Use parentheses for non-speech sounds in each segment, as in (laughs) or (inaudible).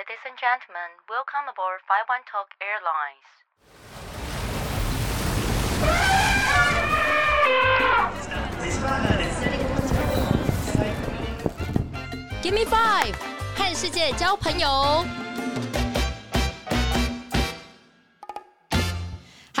Ladies and gentlemen, welcome aboard 51 Talk Airlines. Give me five，和世界交朋友。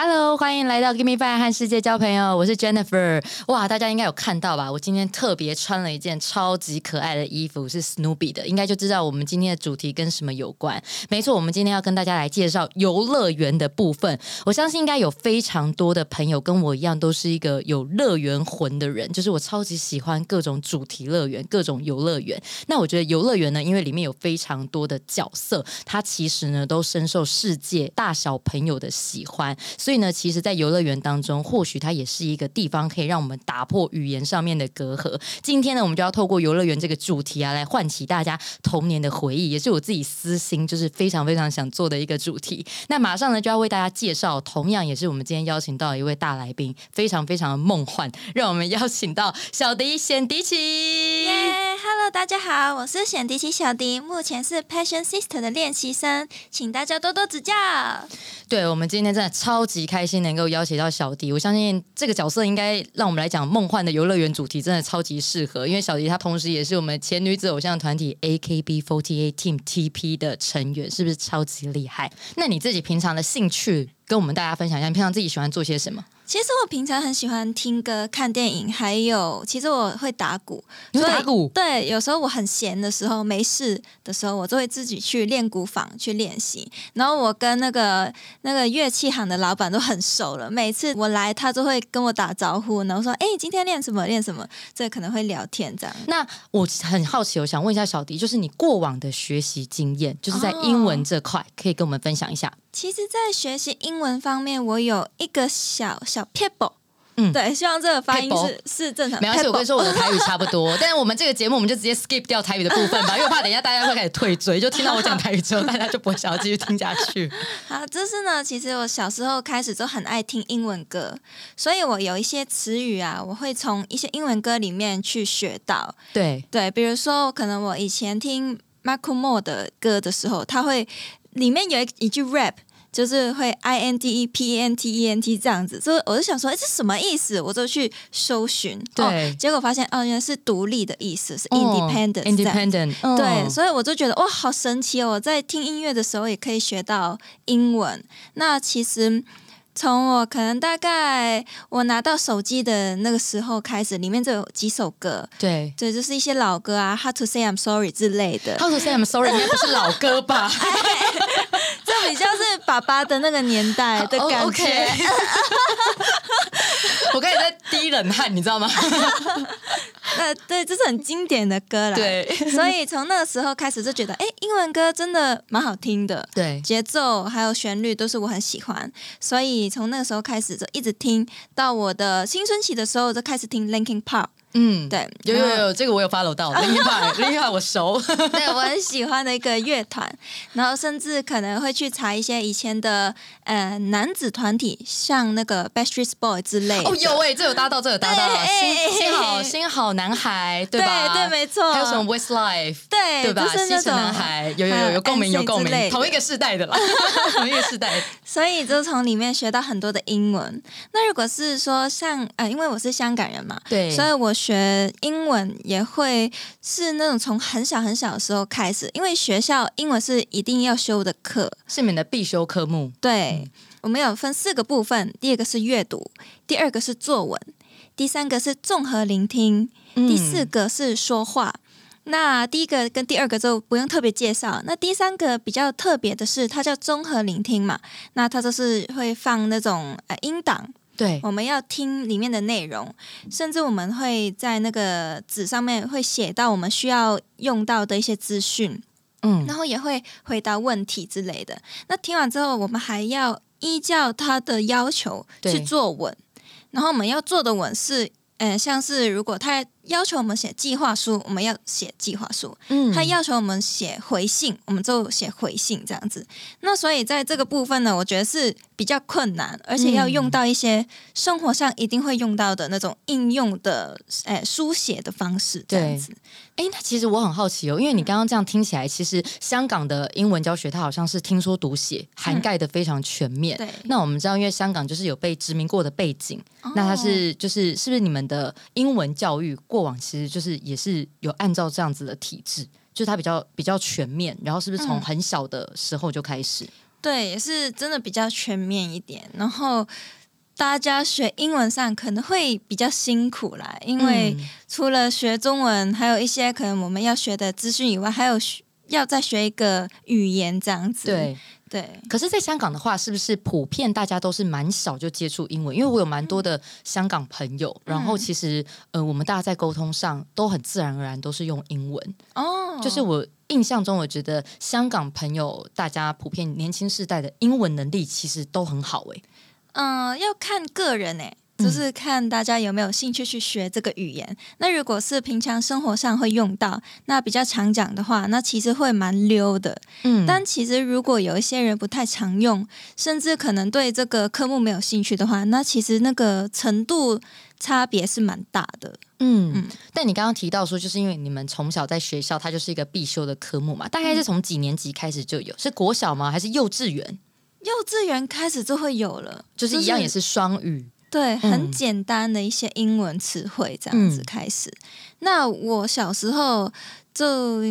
Hello，欢迎来到 Give Me Five 和世界交朋友，我是 Jennifer。哇，大家应该有看到吧？我今天特别穿了一件超级可爱的衣服，是 Snoopy 的，应该就知道我们今天的主题跟什么有关。没错，我们今天要跟大家来介绍游乐园的部分。我相信应该有非常多的朋友跟我一样，都是一个有乐园魂的人，就是我超级喜欢各种主题乐园、各种游乐园。那我觉得游乐园呢，因为里面有非常多的角色，它其实呢都深受世界大小朋友的喜欢，所以。所以呢，其实，在游乐园当中，或许它也是一个地方，可以让我们打破语言上面的隔阂。今天呢，我们就要透过游乐园这个主题啊，来唤起大家童年的回忆，也是我自己私心就是非常非常想做的一个主题。那马上呢，就要为大家介绍，同样也是我们今天邀请到一位大来宾，非常非常的梦幻，让我们邀请到小迪显迪奇。耶，Hello，大家好，我是显迪奇小迪，目前是 Passion Sister 的练习生，请大家多多指教。对我们今天真的超级开心能够邀请到小迪，我相信这个角色应该让我们来讲梦幻的游乐园主题，真的超级适合。因为小迪她同时也是我们前女子偶像团体 AKB48 Team TP 的成员，是不是超级厉害？那你自己平常的兴趣跟我们大家分享一下，你平常自己喜欢做些什么？其实我平常很喜欢听歌、看电影，还有其实我会打鼓。你会打鼓？对，有时候我很闲的时候、没事的时候，我就会自己去练鼓房去练习。然后我跟那个那个乐器行的老板都很熟了，每次我来，他都会跟我打招呼，然后说：“哎，今天练什么？练什么？”这可能会聊天这样。那我很好奇，我想问一下小迪，就是你过往的学习经验，就是在英文这块，可以跟我们分享一下。其实，在学习英文方面，我有一个小小 people，嗯，对，希望这个发音是是正常。没关系，我跟你说，我的台语差不多。(laughs) 但是我们这个节目，我们就直接 skip 掉台语的部分吧，因为怕等一下大家会开始退追，就听到我讲台语之后，大家就不会想要继续听下去。(laughs) 好，就是呢，其实我小时候开始就很爱听英文歌，所以我有一些词语啊，我会从一些英文歌里面去学到。对对，比如说，可能我以前听 Michael Moore 的歌的时候，他会。里面有一一句 rap，就是会 i n d e p e n t e n t 这样子，所以我就想说，哎，这什么意思？我就去搜寻，对，结果发现哦，原来是独立的意思，是 independent，independent，对，所以我就觉得哇，好神奇哦！我在听音乐的时候也可以学到英文。那其实。从我可能大概我拿到手机的那个时候开始，里面就有几首歌，对，对，就是一些老歌啊，How to say I'm sorry 之类的。How to say I'm sorry 应该不是老歌吧？(laughs) 这比较是爸爸的那个年代的感觉。(laughs) 我开始在滴冷汗，你知道吗？(laughs) 呃，对，这是很经典的歌了。对，所以从那个时候开始就觉得，哎，英文歌真的蛮好听的。对，节奏还有旋律都是我很喜欢，所以从那个时候开始就一直听到我的青春期的时候就开始听 Linkin Park。嗯，对，有有有，这个我有 follow 到，林俊凯，林俊凯我熟，(laughs) 对我很喜欢的一个乐团，然后甚至可能会去查一些以前的呃男子团体，像那个 Backstreet Boy 之类。哦，有哎，这有搭到，这有搭到，新新好新好男孩，对吧？对对，没错。还有什么 Westlife，对对吧？新城男孩，有有有有共鸣，有共鸣，同一个世代的啦，(laughs) 同一个世代。(laughs) 所以就从里面学到很多的英文。那如果是说像呃，因为我是香港人嘛，对，所以我。学英文也会是那种从很小很小的时候开始，因为学校英文是一定要修的课，是你们的必修科目。对，我们有分四个部分，第二个是阅读，第二个是作文，第三个是综合聆听，第四个是说话。那第一个跟第二个就不用特别介绍，那第三个比较特别的是，它叫综合聆听嘛，那它就是会放那种呃音档。对，我们要听里面的内容，甚至我们会在那个纸上面会写到我们需要用到的一些资讯，嗯，然后也会回答问题之类的。那听完之后，我们还要依照他的要求去做文，然后我们要做的文是，呃，像是如果他要求我们写计划书，我们要写计划书；嗯他要求我们写回信，我们就写回信这样子。那所以在这个部分呢，我觉得是比较困难，而且要用到一些生活上一定会用到的那种应用的，诶、书写的方式这样子。哎，那其实我很好奇哦，因为你刚刚这样听起来，其实香港的英文教学它好像是听说读写涵盖的非常全面。对那我们知道，因为香港就是有被殖民过的背景，那它是就是是不是你们的英文教育过往其实就是也是有按照这样子的体制，就是它比较比较全面，然后是不是从嗯很小的时候就开始？对，也是真的比较全面一点。然后大家学英文上可能会比较辛苦啦，因为嗯除了学中文，还有一些可能我们要学的资讯以外，还有学要再学一个语言这样子。对，对，可是，在香港的话，是不是普遍大家都是蛮少就接触英文？因为我有蛮多的香港朋友，然后其实呃，我们大家在沟通上都很自然而然都是用英文。哦，就是我印象中，我觉得香港朋友大家普遍年轻世代的英文能力其实都很好诶、嗯、要看个人诶、就是看大家有没有兴趣去学这个语言。那如果是平常生活上会用到，那比较常讲的话，那其实会蛮溜的。嗯但其实如果有一些人不太常用，甚至可能对这个科目没有兴趣的话，那其实那个程度差别是蛮大的。嗯嗯，但你刚刚提到说，就是因为你们从小在学校，它就是一个必修的科目嘛，大概是从几年级开始就有？是国小吗？还是幼稚园？幼稚园开始就会有了，就是一样也是双语。对，嗯很简单的一些英文词汇这样子嗯开始。那我小时候就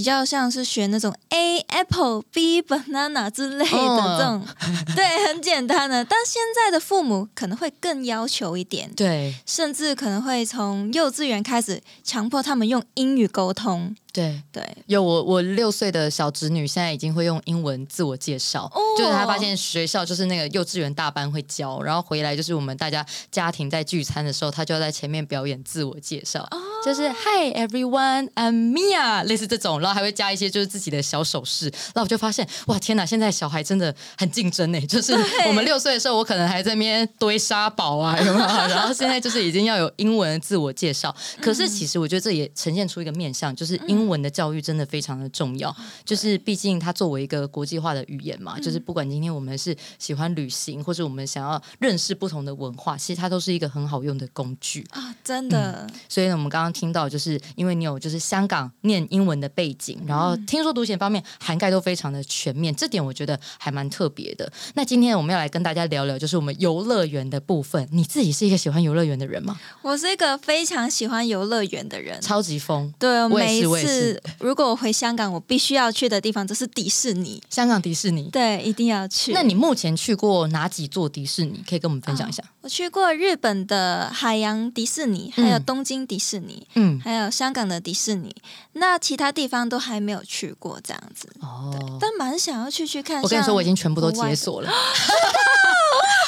比较像是学那种 A apple B banana 之类的哦这种，(laughs) 对，很简单的。但现在的父母可能会更要求一点，对。甚至可能会从幼稚园开始强迫他们用英语沟通。对，对，有我我六岁的小侄女现在已经会用英文自我介绍，哦。就是她发现学校就是那个幼稚园大班会教，然后回来就是我们大家家庭在聚餐的时候，她就要在前面表演自我介绍，就是 Hi everyone, I'm Mia，类似这种，然后还会加一些就是自己的小手势，然后我就发现哇天哪，现在小孩真的很竞争呢，就是我们六岁的时候，我可能还在那边堆沙堡啊，有没有？(laughs) 然后现在就是已经要有英文自我介绍，可是其实我觉得这也呈现出一个面向，就是英文的教育真的非常的重要。就是毕竟它作为一个国际化的语言嘛，就是不管今天我们是喜欢旅行，或者我们想要认识不同的文化，其实它都是一个很好用的工具。啊，真的，所以呢，我们刚刚听到，就是因为你有就是香港念英文的背景，然后听说读写方面涵盖都非常的全面，这点我觉得还蛮特别的。那今天我们要来跟大家聊聊，就是我们游乐园的部分。你自己是一个喜欢游乐园的人吗？我是一个非常喜欢游乐园的人。超级疯。对，我也每一次如果我回香港，我必须要去的地方就是迪士尼。香港迪士尼。对，一定要去。那你目前去过哪几座迪士尼？可以跟我们分享一下。我去过日本的海洋迪士尼，还有东京迪士尼，嗯，还有香港的迪士尼。那其他地方都还没有去过，这样子。哦，但蛮想要去去看。我跟你说，我已经全部都解锁了。(laughs)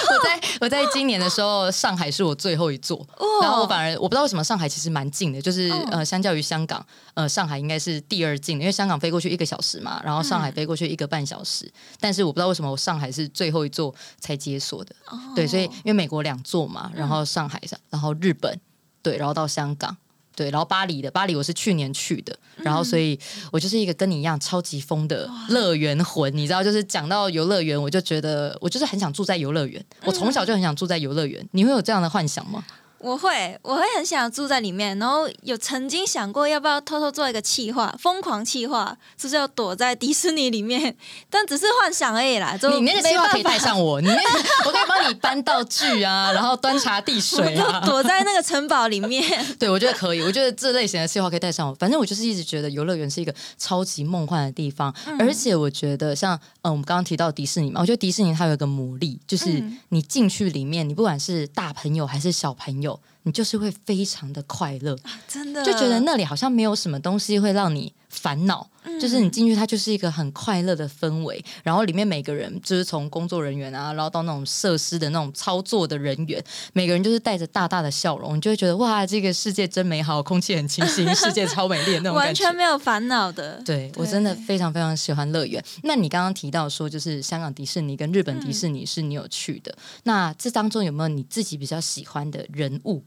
(laughs) 我在我在今年的时候，上海是我最后一座，哦然后我反而我不知道为什么上海其实蛮近的，就是、哦呃，相较于香港，呃，上海应该是第二近的，因为香港飞过去一个小时嘛，然后上海嗯飞过去一个半小时，但是我不知道为什么我上海是最后一座才解锁的，哦对，所以因为美国两座嘛，然后上海上，然后日本，对，然后到香港。对，然后巴黎的巴黎我是去年去的，然后所以我就是一个跟你一样超级疯的乐园魂，你知道，就是讲到游乐园，我就觉得我就是很想住在游乐园，我从小就很想住在游乐园。你会有这样的幻想吗？我会，我会很想住在里面，然后有曾经想过要不要偷偷做一个企划，疯狂企划，就是要躲在迪士尼里面，但只是幻想而已啦。就 (laughs) 你那个计划可以带上我，你那个 (laughs) 我可以帮你搬道具啊，然后端茶递水啊。(laughs) 躲在那个城堡里面。对，我觉得可以。我觉得这类型的计划可以带上我。反正我就是一直觉得游乐园是一个超级梦幻的地方，而且我觉得像嗯，我们刚刚提到迪士尼嘛，我觉得迪士尼它有一个魔力，就是嗯你进去里面，你不管是大朋友还是小朋友，deal 你就是会非常的快乐。真的就觉得那里好像没有什么东西会让你烦恼，就是你进去它就是一个很快乐的氛围，然后里面每个人就是从工作人员啊，然后到那种设施的那种操作的人员，每个人就是带着大大的笑容，你就会觉得哇，这个世界真美好，空气很清新，世界超美丽的那种感觉 (laughs) 完全。没有烦恼的。对我真的非常非常喜欢乐园。那你刚刚提到说，就是香港迪士尼跟日本迪士尼是你有去的，那这当中有没有你自己比较喜欢的人物？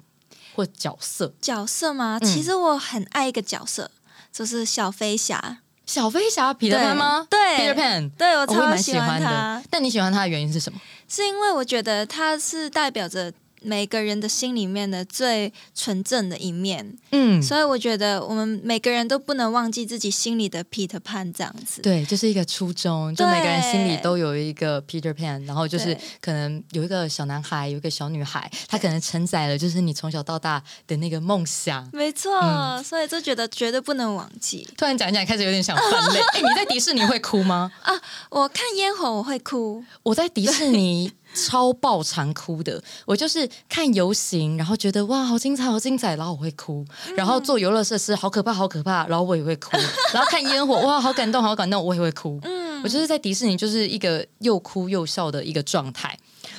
或角色？角色吗？嗯其实我很爱一个角色，就是小飞侠。小飞侠彼得潘吗？对，Peter Pan。对我我会蛮超喜喜欢他的，，但你喜欢他的原因是什么？是因为我觉得他是代表着每个人的心里面的最纯正的一面，嗯，所以我觉得我们每个人都不能忘记自己心里的 Peter Pan 这样子。对，就是一个初衷，就每个人心里都有一个 Peter Pan，然后就是可能有一个小男孩，有一个小女孩，他可能承载了就是你从小到大的那个梦想。没错，嗯所以就觉得绝对不能忘记。突然讲一讲，开始有点想泛泪。哎、(laughs) 你在迪士尼会哭吗？啊我看烟火我会哭，我在迪士尼超爆常哭的，我就是看游行，然后觉得哇好精彩好精彩，然后我会哭，然后做游乐设施好可怕好可怕，然后我也会哭，(laughs) 然后看烟火哇好感动好感动，我也会哭。嗯。我就是在迪士尼就是一个又哭又笑的一个状态。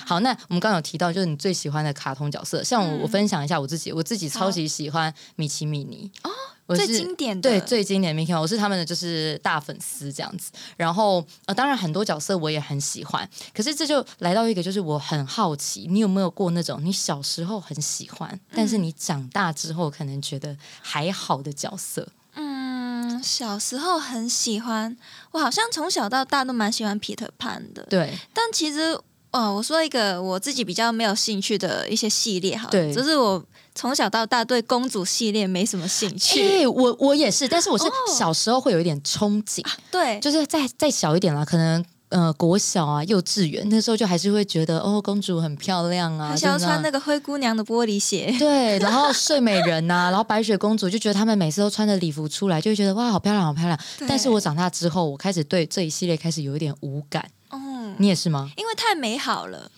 好，那我们刚刚有提到，就是你最喜欢的卡通角色，像我，嗯我分享一下我自己，我自己超级喜欢米奇米妮哦，我最是经典的对最经典的 Mickey Mouse，我是他们的就是大粉丝这样子。然后呃，当然很多角色我也很喜欢，可是这就来到一个就是我很好奇，你有没有过那种你小时候很喜欢，但是你长大之后可能觉得还好的角色？嗯，小时候很喜欢，我好像从小到大都蛮喜欢 Peter Pan 的。对，但其实，哦，我说一个我自己比较没有兴趣的一些系列，好了，对就是我从小到大对公主系列没什么兴哎、趣。我我也是，但是我是哦小时候会有一点憧憬，对，就是再再小一点啦，可能。呃，国小啊，幼稚园那时候就还是会觉得哦，公主很漂亮啊，很想要穿那个灰姑娘的玻璃鞋。对，然后睡美人呐、然后白雪公主就觉得她们每次都穿着礼服出来，就会觉得哇，好漂亮，好漂亮。但是我长大之后，我开始对这一系列开始有一点无感。嗯，你也是吗？因为太美好了。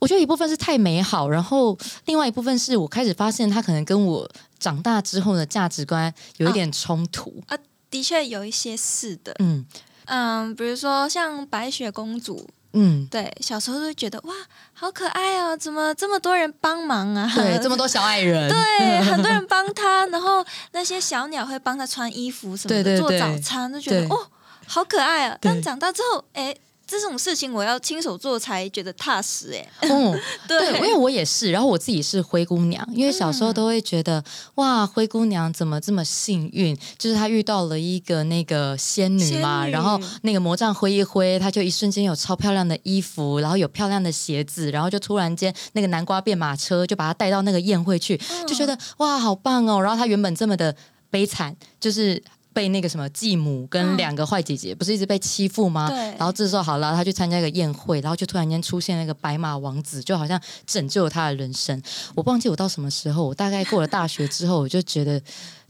我觉得一部分是太美好，然后另外一部分是我开始发现他可能跟我长大之后的价值观有一点冲突啊。的确有一些是的，嗯嗯，比如说像白雪公主，嗯，对，小时候就会觉得哇，好可爱哦，怎么这么多人帮忙啊？对，这么多小矮人，(laughs) 对，很多人帮他，然后那些小鸟会帮他穿衣服什么的，对对对做早餐，就觉得哦，好可爱啊。但长大之后，哎，这种事情我要亲手做才觉得踏实，哎，(laughs) 嗯，对，因为我也是，然后我自己是灰姑娘，因为小时候都会觉得、哇，灰姑娘怎么这么幸运？就是她遇到了一个那个仙女嘛，女然后那个魔杖挥一挥，她就一瞬间有超漂亮的衣服，然后有漂亮的鞋子，然后就突然间那个南瓜变马车就把她带到那个宴会去，就觉得哇，好棒哦！然后她原本这么的悲惨，就是。被那个什么继母跟嗯两个坏姐姐不是一直被欺负吗？对然后这时候好了，他去参加一个宴会，然后就突然间出现那个白马王子，就好像拯救了他的人生。我忘记我到什么时候，我大概过了大学之后，我就觉得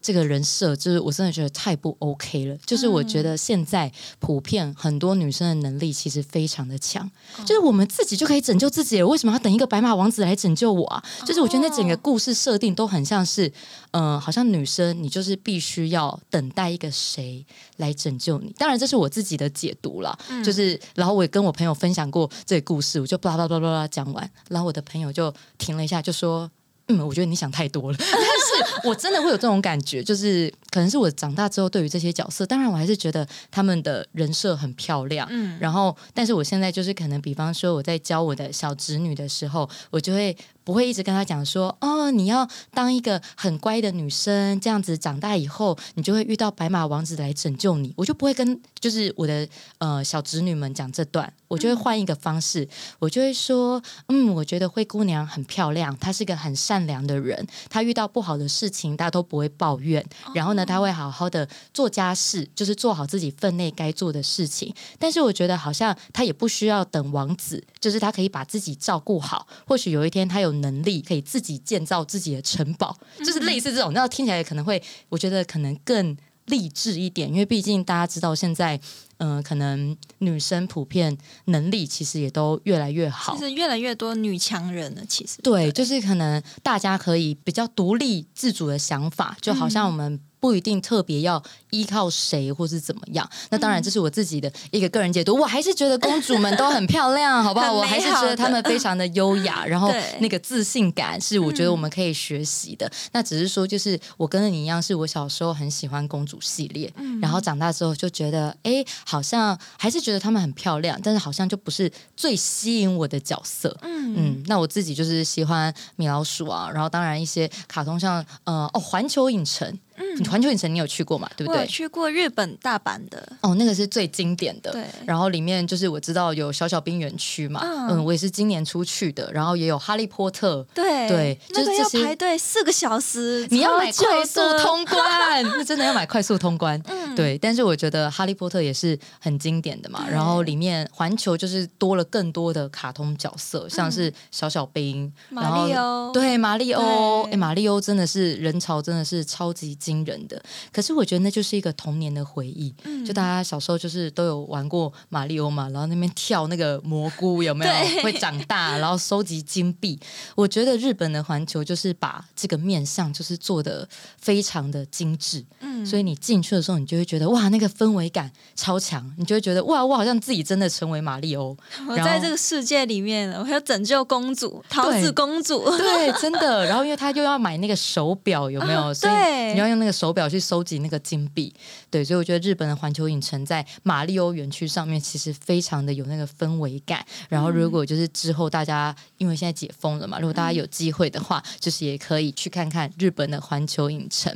这个人设就是我真的觉得太不 OK 了。就是我觉得现在普遍很多女生的能力其实非常的强，就是我们自己就可以拯救自己了，为什么要等一个白马王子来拯救我啊？就是我觉得那整个故事设定都很像是，嗯、好像女生你就是必须要等待一个谁来拯救你。当然这是我自己的解读啦，就是然后我也跟我朋友分享过这个故事，我就巴拉巴拉巴拉讲完，然后我的朋友就停了一下，就说。嗯，我觉得你想太多了，(laughs) 但是我真的会有这种感觉，就是可能是我长大之后对于这些角色，当然我还是觉得他们的人设很漂亮，嗯。然后但是我现在就是可能，比方说我在教我的小侄女的时候，我就会不会一直跟她讲说，哦，你要当一个很乖的女生，这样子长大以后，你就会遇到白马王子来拯救你，我就不会跟就是我的呃小侄女们讲这段，我就会换一个方式，我就会说，嗯，我觉得灰姑娘很漂亮，她是个很善良的人，她遇到不好的事情，她都不会抱怨，然后呢，她会好好的做家事，就是做好自己分内该做的事情。但是我觉得好像她也不需要等王子，就是她可以把自己照顾好，或许有一天她有能力可以自己建造自己的城堡，就是类似这种，那听起来可能会，我觉得可能更。励志一点，因为毕竟大家知道现在，嗯、可能女生普遍能力其实也都越来越好其，实越来越多女强人了，其实对，就是可能大家可以比较独立自主的想法，就好像我们不一定特别要依靠谁或是怎么样。那当然，这是我自己的一个个人解读。我还是觉得公主们都很漂亮，好不好？(laughs) 我还是觉得她们非常的优雅，然后那个自信感是我觉得我们可以学习的。那只是说，就是我跟你一样，是我小时候很喜欢公主系列，然后长大之后就觉得，哎，好像还是觉得他们很漂亮，但是好像就不是最吸引我的角色。嗯嗯，那我自己就是喜欢米老鼠啊，然后当然一些卡通像呃哦环球影城，嗯，环球影城你有去过嘛？对不对？我去过日本大阪的，哦，那个是最经典的。对然后里面就是我知道有小小兵园区嘛，嗯嗯我也是今年出去的，然后也有哈利波特。对对就是这些排队四个小时，你要买快速，通关，那真的要买快速通关。(laughs) 嗯，对，但是我觉得《哈利波特》也是很经典的嘛。然后里面环球就是多了更多的卡通角色，像是小小兵、然马后里欧，对，马里欧，对哎，马里欧真的是人潮真的是超级惊人的。可是我觉得那就是一个童年的回忆，嗯就大家小时候就是都有玩过马里欧嘛，然后那边跳那个蘑菇有没有会长大，然后收集金币。我觉得日本的环球就是把这个面相就是做的非常的精致，嗯所以你进去的时候，你就会觉得哇，那个氛围感超强，你就会觉得哇，我好像自己真的成为马里欧。(laughs) 我在这个世界里面，我还要拯救公主，桃子公主，对，真的。然后因为他又要买那个手表，有没有？(laughs) 啊所以对你要用那个手表去收集那个金币。对，所以我觉得日本的环球影城在马里欧园区上面其实非常的有那个氛围感。然后如果就是之后大家因为现在解封了嘛，如果大家有机会的话，就是也可以去看看日本的环球影城。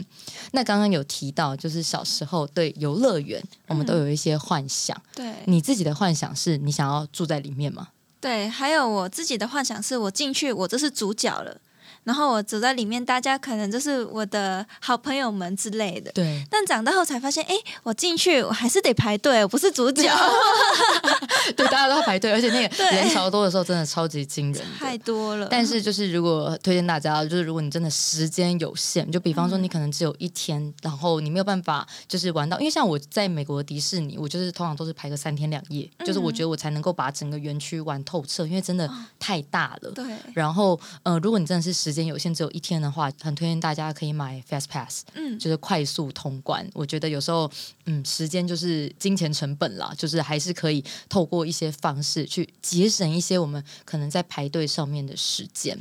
那刚刚有提到，就是小时候对游乐园，我们都有一些幻想。对你自己的幻想是你想要住在里面吗？对，还有我自己的幻想是我进去，我就是主角了，然后我走在里面，大家可能就是我的好朋友们之类的。对，但长大后才发现，哎，我进去我还是得排队，我不是主角，(laughs) (laughs) 对，大家都要排队，而且那个人潮多的时候，真的超级惊人。太多了。但是就是如果推荐大家，就是如果你真的时间有限，就比方说你可能只有一天，然后你没有办法就是玩到，因为像我在美国迪士尼，我就是通常都是排个三天两夜，就是我觉得我才能够把整个园区玩透彻，因为真的太大了。对，然后，呃，如果你真的是时间有限，只有一天的话，很推荐大家可以买 Fast Pass，嗯，就是快速通关。我觉得有时候，嗯，时间就是金钱成本啦，就是还是可以透过一些方式去节省一些我们可能在排队上面的时间。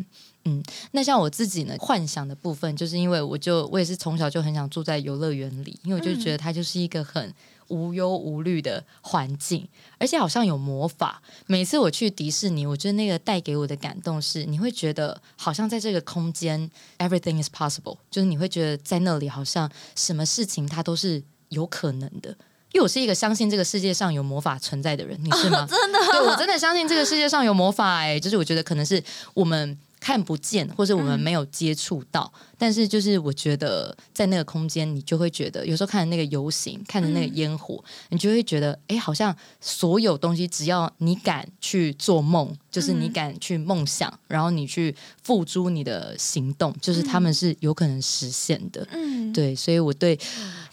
嗯，那像我自己呢，幻想的部分，就是因为我就我也是从小就很想住在游乐园里，因为我就觉得它就是一个很无忧无虑的环境，而且好像有魔法。每次我去迪士尼，我觉得那个带给我的感动是，你会觉得好像在这个空间，everything is possible，就是你会觉得在那里好像什么事情它都是有可能的。因为我是一个相信这个世界上有魔法存在的人，你是吗？(laughs) 真的，对我真的相信这个世界上有魔法哎、就是我觉得可能是我们看不见，或者我们没有接触到，但是就是我觉得在那个空间，你就会觉得有时候看着那个游行，看着那个烟火，你就会觉得哎，好像所有东西只要你敢去做梦，就是你敢去梦想，然后你去付诸你的行动，就是他们是有可能实现的。嗯，对，所以我对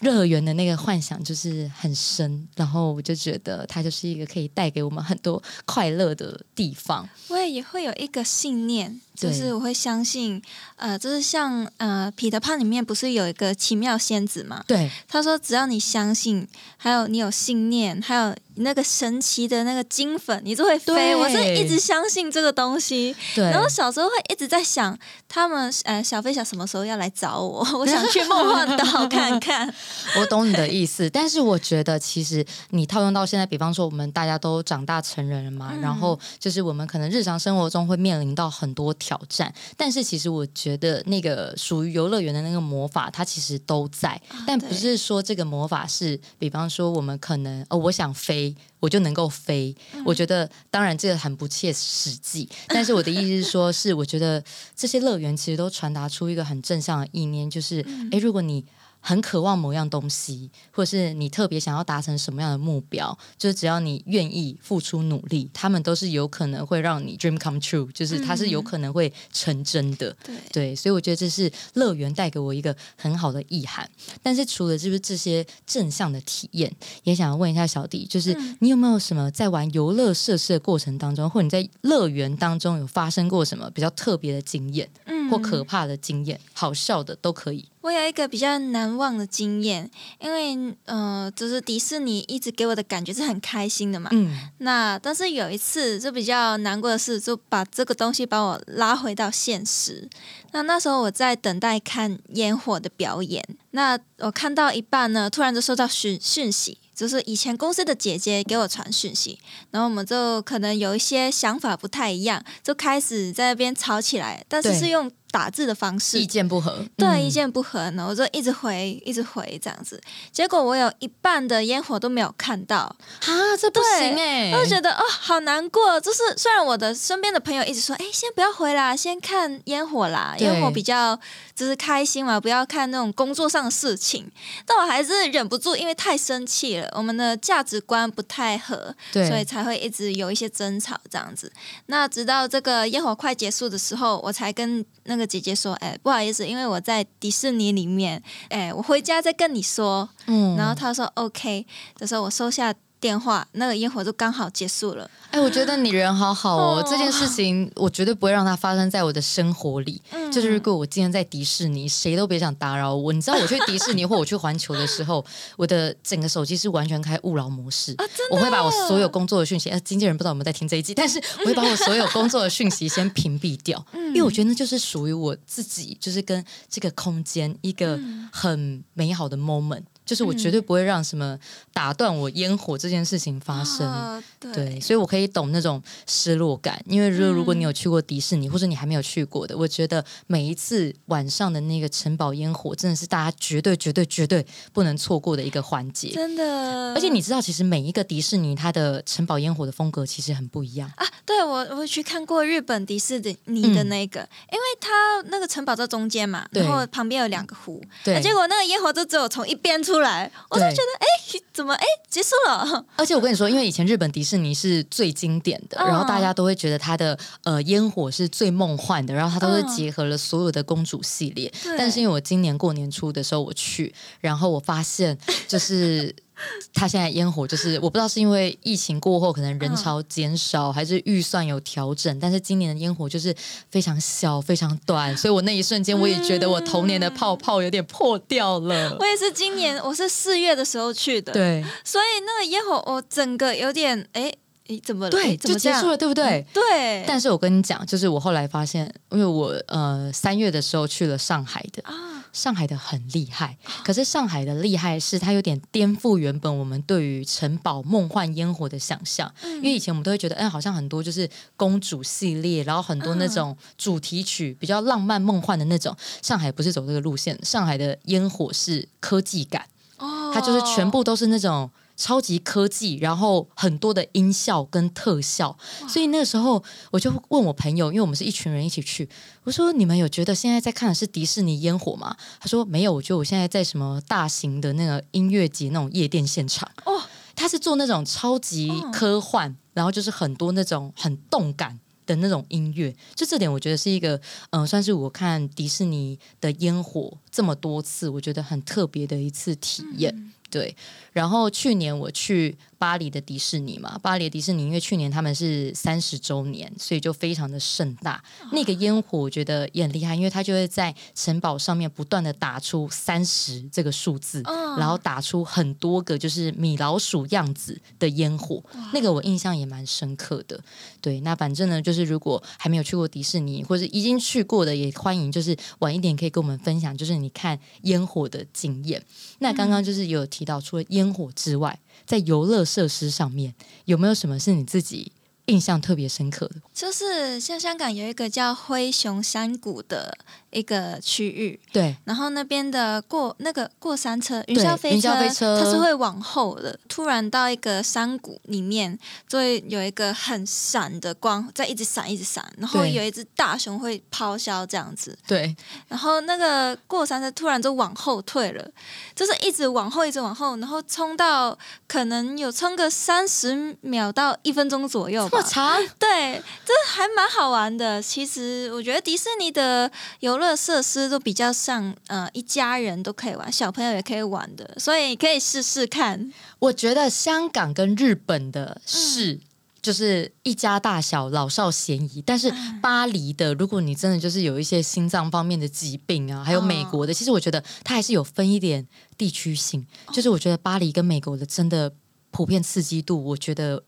乐园的那个幻想就是很深，然后我就觉得它就是一个可以带给我们很多快乐的地方。我也会有一个信念，就是我会相信，呃，就是像呃《彼得潘》里面不是有一个奇妙仙子嘛？对，他说，只要你相信，还有你有信念，还有那个神奇的那个金粉，你就会飞。对我是一直相信这个东西，对，然后小时候会一直在想，他们呃小飞侠什么时候要来找我？(laughs) 我想去梦幻岛看看。(laughs) 我懂你的意思，但是我觉得其实你套用到现在，比方说我们大家都长大成人了嘛，嗯然后就是我们可能日常生活中会面临到很多挑战，但是其实我觉得那个属于游乐园的那个魔法，它其实都在，但不是说这个魔法是，比方说我们可能哦，我想飞。我就能够飞，我觉得当然这个很不切实际，(laughs) 但是我的意思是说，是我觉得这些乐园其实都传达出一个很正向的意念，就是诶，如果你很渴望某样东西，或者是你特别想要达成什么样的目标，就是只要你愿意付出努力，他们都是有可能会让你 dream come true，就是它是有可能会成真的。对，对，所以我觉得这是乐园带给我一个很好的意涵。但是除了就是这些正向的体验，也想要问一下小弟，就是你有没有什么在玩游乐设施的过程当中，或者你在乐园当中有发生过什么比较特别的经验，嗯或可怕的经验，好笑的都可以。我有一个比较难忘的经验，因为呃，就是迪士尼一直给我的感觉是很开心的嘛。嗯，那但是有一次就比较难过的是，就把这个东西把我拉回到现实。那那时候我在等待看烟火的表演，那我看到一半呢，突然就收到讯讯息。就是以前公司的姐姐给我传讯息，然后我们就可能有一些想法不太一样，就开始在那边吵起来，但是是用打字的方式，意见不合，对，嗯意见不合呢，我就一直回，一直回这样子。结果我有一半的烟火都没有看到，啊，这不行哎、我就觉得哦，好难过。就是虽然我的身边的朋友一直说，哎，先不要回啦，先看烟火啦，对烟火比较就是开心嘛，不要看那种工作上的事情。但我还是忍不住，因为太生气了，我们的价值观不太合，对，所以才会一直有一些争吵这样子。那直到这个烟火快结束的时候，我才跟那个姐姐说：“哎，不好意思，因为我在迪士尼里面，哎，我回家再跟你说。”嗯然后她说：“OK。”这时候我收下电话，那个烟火就刚好结束了。哎、我觉得你人好好哦，哦这件事情我绝对不会让它发生在我的生活里。嗯就是如果我今天在迪士尼，谁都别想打扰我。你知道我去迪士尼或我去环球的时候，(laughs) 我的整个手机是完全开勿扰模式。我会把我所有工作的讯息，呃，经纪人不知道有没有在听这一集，但是我会 (laughs) 把我所有工作的讯息先屏蔽掉，嗯因为我觉得那就是属于我自己，就是跟这个空间一个嗯很美好的 moment，就是我绝对不会让什么打断我烟火这件事情发生。啊对。对，所以我可以懂那种失落感，因为如如果你有去过迪士尼，或者你还没有去过的，我觉得每一次晚上的那个城堡烟火，真的是大家绝对、绝对、绝对不能错过的一个环节。真的，而且你知道，其实每一个迪士尼它的城堡烟火的风格其实很不一样。啊，对我我去看过日本迪士尼的那个，因为它那个城堡在中间嘛，然后旁边有两个湖，对。啊结果那个烟火就只有从一边出来，我就觉得哎，怎么哎结束了？(laughs) 而且我跟你说，因为以前日本迪士尼是最经典的，嗯然后大家都会觉得它的呃烟火是最梦幻的，然后它都是嗯结合了所有的公主系列。对但是因为我今年过年初的时候我去，然后我发现就是。(laughs) 它现在烟火就是我不知道是因为疫情过后可能人潮减少，还是预算有调整，但是今年的烟火就是非常小、非常短，(laughs) 所以我那一瞬间我也觉得我童年的泡泡有点破掉了。我也是今年我是四月的时候去的，，对所以那个烟火我整个有点哎哎怎么了？对，就结束了，对不对？对，但是我跟你讲，就是我后来发现，因为我呃三月的时候去了上海的，啊，上海的很厉害，可是上海的厉害是它有点颠覆原本我们对于城堡梦幻烟火的想象，因为以前我们都会觉得，哎，好像很多就是公主系列，然后很多那种主题曲比较浪漫梦幻的那种，上海不是走这个路线，上海的烟火是科技感。哦。它就是全部都是那种超级科技，然后很多的音效跟特效，所以那个时候我就问我朋友，因为我们是一群人一起去，我说你们有觉得现在在看的是迪士尼烟火吗？他说没有，我觉得我现在在什么大型的那个音乐节那种夜店现场哦，他是做那种超级科幻，然后就是很多那种很动感。的那种音乐，就这点我觉得是一个，嗯、算是我看迪士尼的烟火这么多次，我觉得很特别的一次体验。对，然后去年我去巴黎的迪士尼嘛，巴黎的迪士尼因为去年他们是三十周年，所以就非常的盛大。那个烟火我觉得也很厉害，因为它就会在城堡上面不断的打出三十这个数字，嗯然后打出很多个就是米老鼠样子的烟火，那个我印象也蛮深刻的。对，那反正呢，就是如果还没有去过迪士尼，或者已经去过的，也欢迎就是晚一点可以跟我们分享，就是你看烟火的经验。那刚刚就是有提到，除了烟火之外，在游乐设施上面有没有什么是你自己印象特别深刻的？就是像香港有一个叫灰熊山谷的一个区域，对，然后那边的过那个过山车、云霄飞云霄飞车它是会往后的。突然到一个山谷里面，就会有一个很闪的光在一直闪，一直闪，然后有一只大熊会咆哮这样子，对，然后那个过山车突然就往后退了，就是一直往后，一直往后，然后冲到可能有冲个三十秒到一分钟左右吧这么。长，对，这还蛮好玩的。其实我觉得迪士尼的游乐设施都比较像呃一家人都可以玩，小朋友也可以玩的，所以可以试试看。我觉得香港跟日本的是。就是一家大小，老少咸宜。但是巴黎的，如果你真的就是有一些心脏方面的疾病啊，还有美国的，其实我觉得它还是有分一点地区性。就是我觉得巴黎跟美国的真的普遍刺激度，我觉得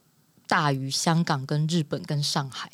大于香港跟日本跟上海。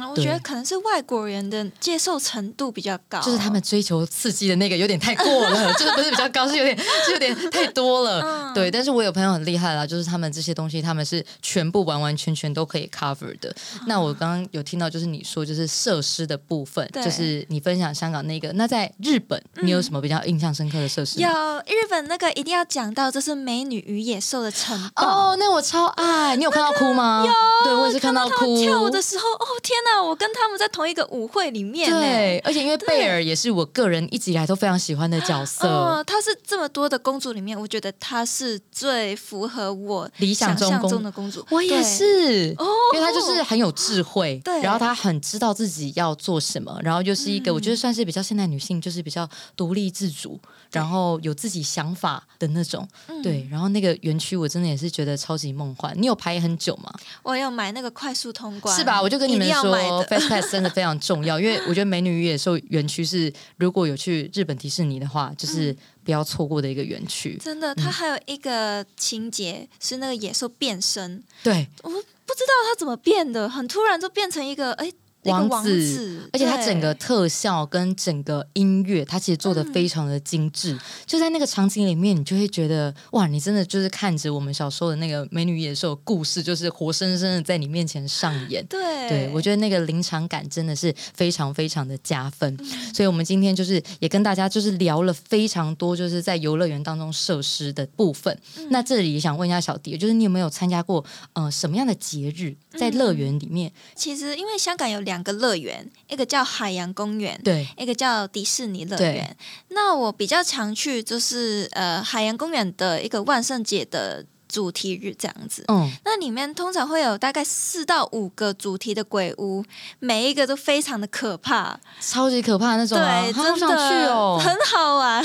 嗯，我觉得可能是外国人的接受程度比较高，就是他们追求刺激的那个有点太过了，(laughs) 就是不是比较高，是有点是有点太多了。嗯对，但是我有朋友很厉害啦，就是他们这些东西他们是全部完完全全都可以 cover 的。那我刚刚有听到，就是你说就是设施的部分，就是你分享香港那个。那在日本，你有什么比较印象深刻的设施吗？有日本那个一定要讲到，就是《美女与野兽》的城堡。哦，那我超爱！你有看到哭吗？有，对我也是看到哭。跳舞的时候，哦天哪！我跟他们在同一个舞会里面呢。对，而且因为贝尔也是我个人一直以来都非常喜欢的角色。哦，她是这么多的公主里面，我觉得她是最符合我理想中中的公主。我也是，哦因为她就是很有智慧，对然后她很知道自己要做什么，然后又是一个、嗯我觉得算是比较现代女性，就是比较独立自主，然后有自己想法的那种。嗯对，然后那个园区我真的也是觉得超级梦幻。你有排很久吗？我有买那个快速通关，是吧？我就跟你们一定要说买的，Fast Pass 真的非常重要，因为我觉得美女与野兽园区是如果有去日本迪士尼的话，就是不要错过的一个园区。真的，它还有一个情节是那个野兽变身，对，我不知道它怎么变的，很突然就变成一个哎。一个王王子子，而且它整个特效跟整个音乐，它其实做的非常的精致。就在那个场景里面，你就会觉得哇，你真的就是看着我们小时候的那个《美女野兽》的故事，就是活生生的在你面前上演。对对，我觉得那个临场感真的是非常非常的加分。嗯所以，我们今天就是也跟大家就是聊了非常多，就是在游乐园当中设施的部分。嗯那这里也想问一下小迪，就是你有没有参加过呃什么样的节日在乐园里面？其实因为香港有两个乐园，一个叫海洋公园，对，一个叫迪士尼乐园。那我比较常去就是呃海洋公园的一个万圣节的主题日这样子。嗯，那里面通常会有大概四到五个主题的鬼屋，每一个都非常的可怕，超级可怕那种、啊，对，真的想去哦。很好玩。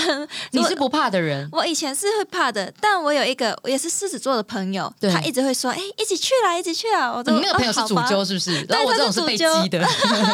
你是不怕的人，我以前是会怕的，但我有一个也是狮子座的朋友，对他一直会说：“哎、一起去啦，一起去啦！”我都你那个朋友是主揪是不是？然后我这种是被激的，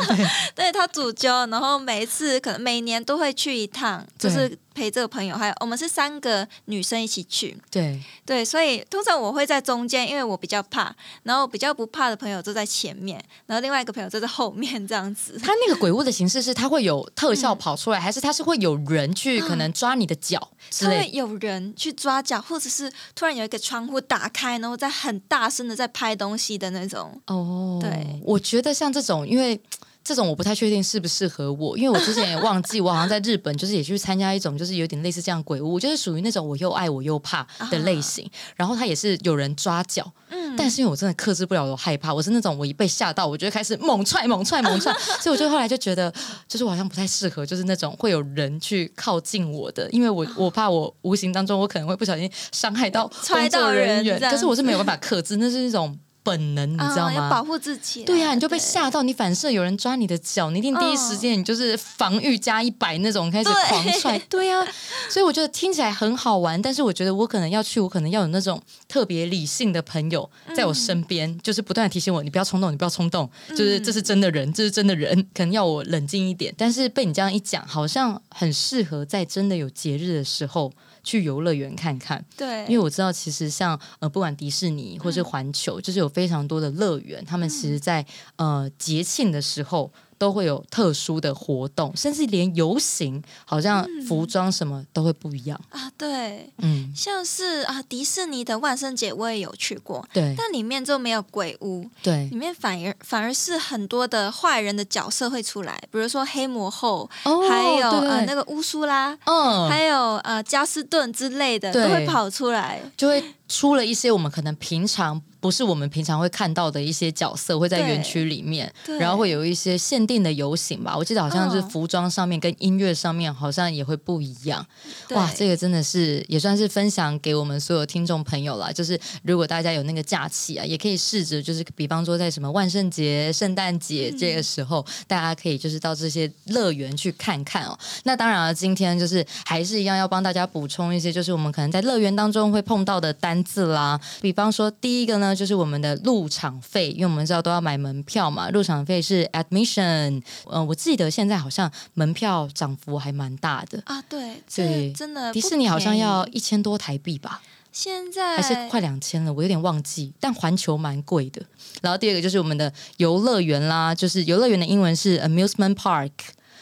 (laughs) 对他主揪，然后每一次可能每年都会去一趟，就是陪这个朋友，还有我们是三个女生一起去，对，对，所以通常我会在中间，因为我比较怕，然后比较不怕的朋友坐在前面，然后另外一个朋友坐在后面这样子。他那个鬼屋的形式是，他会有特效跑出来，还是他是会有人去可能抓你的脚之他会？有人去抓脚，或者是突然有一个窗户打开，然后在很大声的在拍东西的那种。哦，对，我觉得像这种，因为。这种我不太确定适不适合我，因为我之前也忘记，我好像在日本就是也去参加一种就是有点类似这样鬼屋，就是属于那种我又爱我又怕的类型。然后他也是有人抓脚，嗯，但是因为我真的克制不了我害怕，我是那种我一被吓到，我就会开始猛踹猛踹猛踹，(laughs) 所以我就后来就觉得，就是我好像不太适合，就是那种会有人去靠近我的，因为我 (laughs) 我怕我无形当中我可能会不小心伤害到 (laughs) 踹工作人人员，这样。可是我是没有办法克制，那是一种本能，你知道吗？保护自己啊。对呀、你就被吓到，你反射有人抓你的脚，你一定第一时间你就是防御加一百那种开始狂踹，(laughs) 对呀、所以我觉得听起来很好玩，但是我觉得我可能要去，我可能要有那种特别理性的朋友在我身边，就是不断的提醒我，你不要冲动，你不要冲动，就是这是真的人，这是真的人，(laughs) 可能要我冷静一点。但是被你这样一讲，好像很适合在真的有节日的时候去游乐园看看。对，因为我知道，其实像呃，不管迪士尼或是环球，就是有非常多的乐园，他们其实在呃节庆的时候都会有特殊的活动，甚至连游行，好像服装什么都会不一样。啊，对，嗯，像是啊迪士尼的万圣节我也有去过，对。但里面就没有鬼屋，对。里面反而反而是很多的坏人的角色会出来，比如说黑魔后，哦还有呃那个乌苏拉，嗯，还有呃加斯顿之类的都会跑出来。就会出了一些我们可能平常不是我们平常会看到的一些角色，会在园区里面，然后会有一些限定的游行吧。我记得好像是嗯服装上面跟音乐上面好像也会不一样。哇，这个真的是也算是分享给我们所有听众朋友啦。就是如果大家有那个假期啊，也可以试着就是，比方说在什么万圣节、圣诞节这个时候，大家可以就是到这些乐园去看看哦。那当然了，今天就是还是一样要帮大家补充一些，就是我们可能在乐园当中会碰到的单字啦。比方说，第一个呢，就是我们的入场费，因为我们知道都要买门票嘛，入场费是 admission。嗯、我记得现在好像门票涨幅还蛮大的。啊，对，对这真的迪士尼好像要一千多台币吧？现在还是快两千了，我有点忘记。但环球蛮贵的。然后第二个就是我们的游乐园啦，就是游乐园的英文是 amusement park。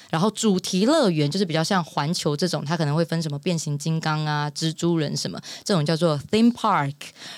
然后主题乐园就是比较像环球这种，它可能会分什么变形金刚啊、蜘蛛人什么，这种叫做 theme park。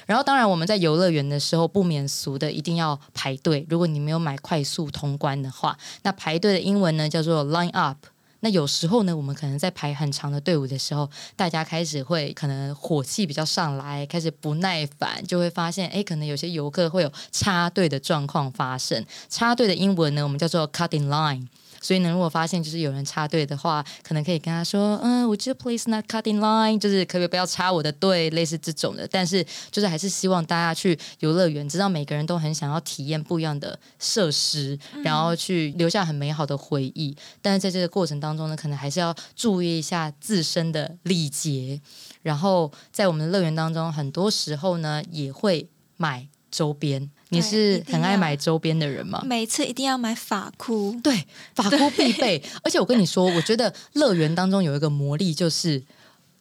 然后当然我们在游乐园的时候不免俗的一定要排队，如果你没有买快速通关的话，那排队的英文呢叫做 line up。那有时候呢，我们可能在排很长的队伍的时候，大家开始会可能火气比较上来，开始不耐烦，就会发现，哎，可能有些游客会有插队的状况发生。插队的英文呢，我们叫做 cut in line。所以呢，如果发现就是有人插队的话，可能可以跟他说：“嗯，Would you please not cut in line？” 就是可不可以不要插我的队，类似这种的。但是就是还是希望大家去游乐园，知道每个人都很想要体验不一样的设施，然后去留下很美好的回忆。但是在这个过程当中呢，可能还是要注意一下自身的礼节。然后在我们的乐园当中，很多时候呢也会买周边。你是很爱买周边的人吗？每次一定要买法箍，对，法 (laughs) 箍必备。而且我跟你说，我觉得乐园当中有一个魔力，就是。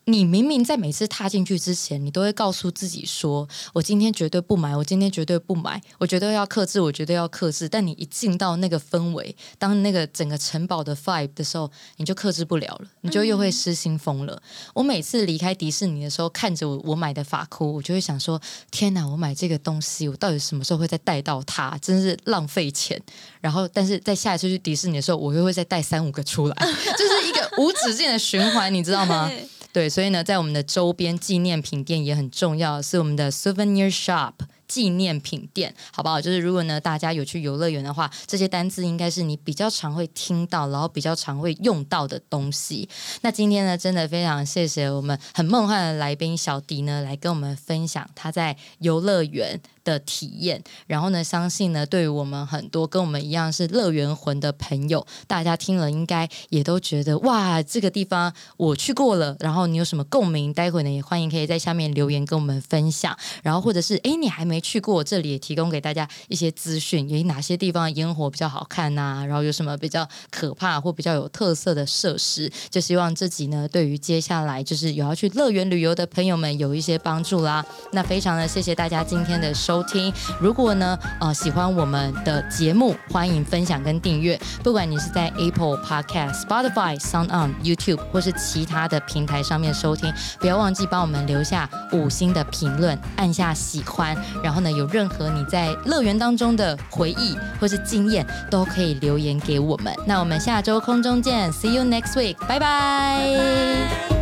你明明在每次踏进去之前，你都会告诉自己说：“我今天绝对不买，我今天绝对不买，我绝对要克制，我绝对要克制。”但你一进到那个氛围，当那个整个城堡的 vibe 的时候，你就克制不了了，你就又会失心疯了。我每次离开迪士尼的时候，看着我我买的发箍，我就会想说：“天哪，我买这个东西，我到底什么时候会再带到它？真是浪费钱。”然后，但是在下一次去迪士尼的时候，我又会再带三五个出来，就是一个无止境的循环，你知道吗？对，所以呢，在我们的周边纪念品店也很重要，是我们的 Souvenir Shop。纪念品店，好不好？就是如果呢，大家有去游乐园的话，这些单字应该是你比较常会听到，然后比较常会用到的东西。那今天呢，真的非常谢谢我们很梦幻的来宾小迪呢，来跟我们分享他在游乐园的体验。然后呢，相信呢，对于我们很多跟我们一样是乐园魂的朋友，大家听了应该也都觉得哇，这个地方我去过了。然后你有什么共鸣？待会呢，也欢迎可以在下面留言跟我们分享。然后或者是哎，你还没。去过这里，也提供给大家一些资讯，有哪些地方烟火比较好看呐？然后有什么比较可怕或比较有特色的设施？就希望自己呢，对于接下来就是有要去乐园旅游的朋友们有一些帮助啦。那非常的谢谢大家今天的收听。如果呢，呃，喜欢我们的节目，欢迎分享跟订阅。不管你是在 Apple Podcast、Spotify、Sound On、YouTube 或是其他的平台上面收听，不要忘记帮我们留下五星的评论，按下喜欢。然后呢，有任何你在乐园当中的回忆或是经验，都可以留言给我们。那我们下周空中见，See you next week，拜拜。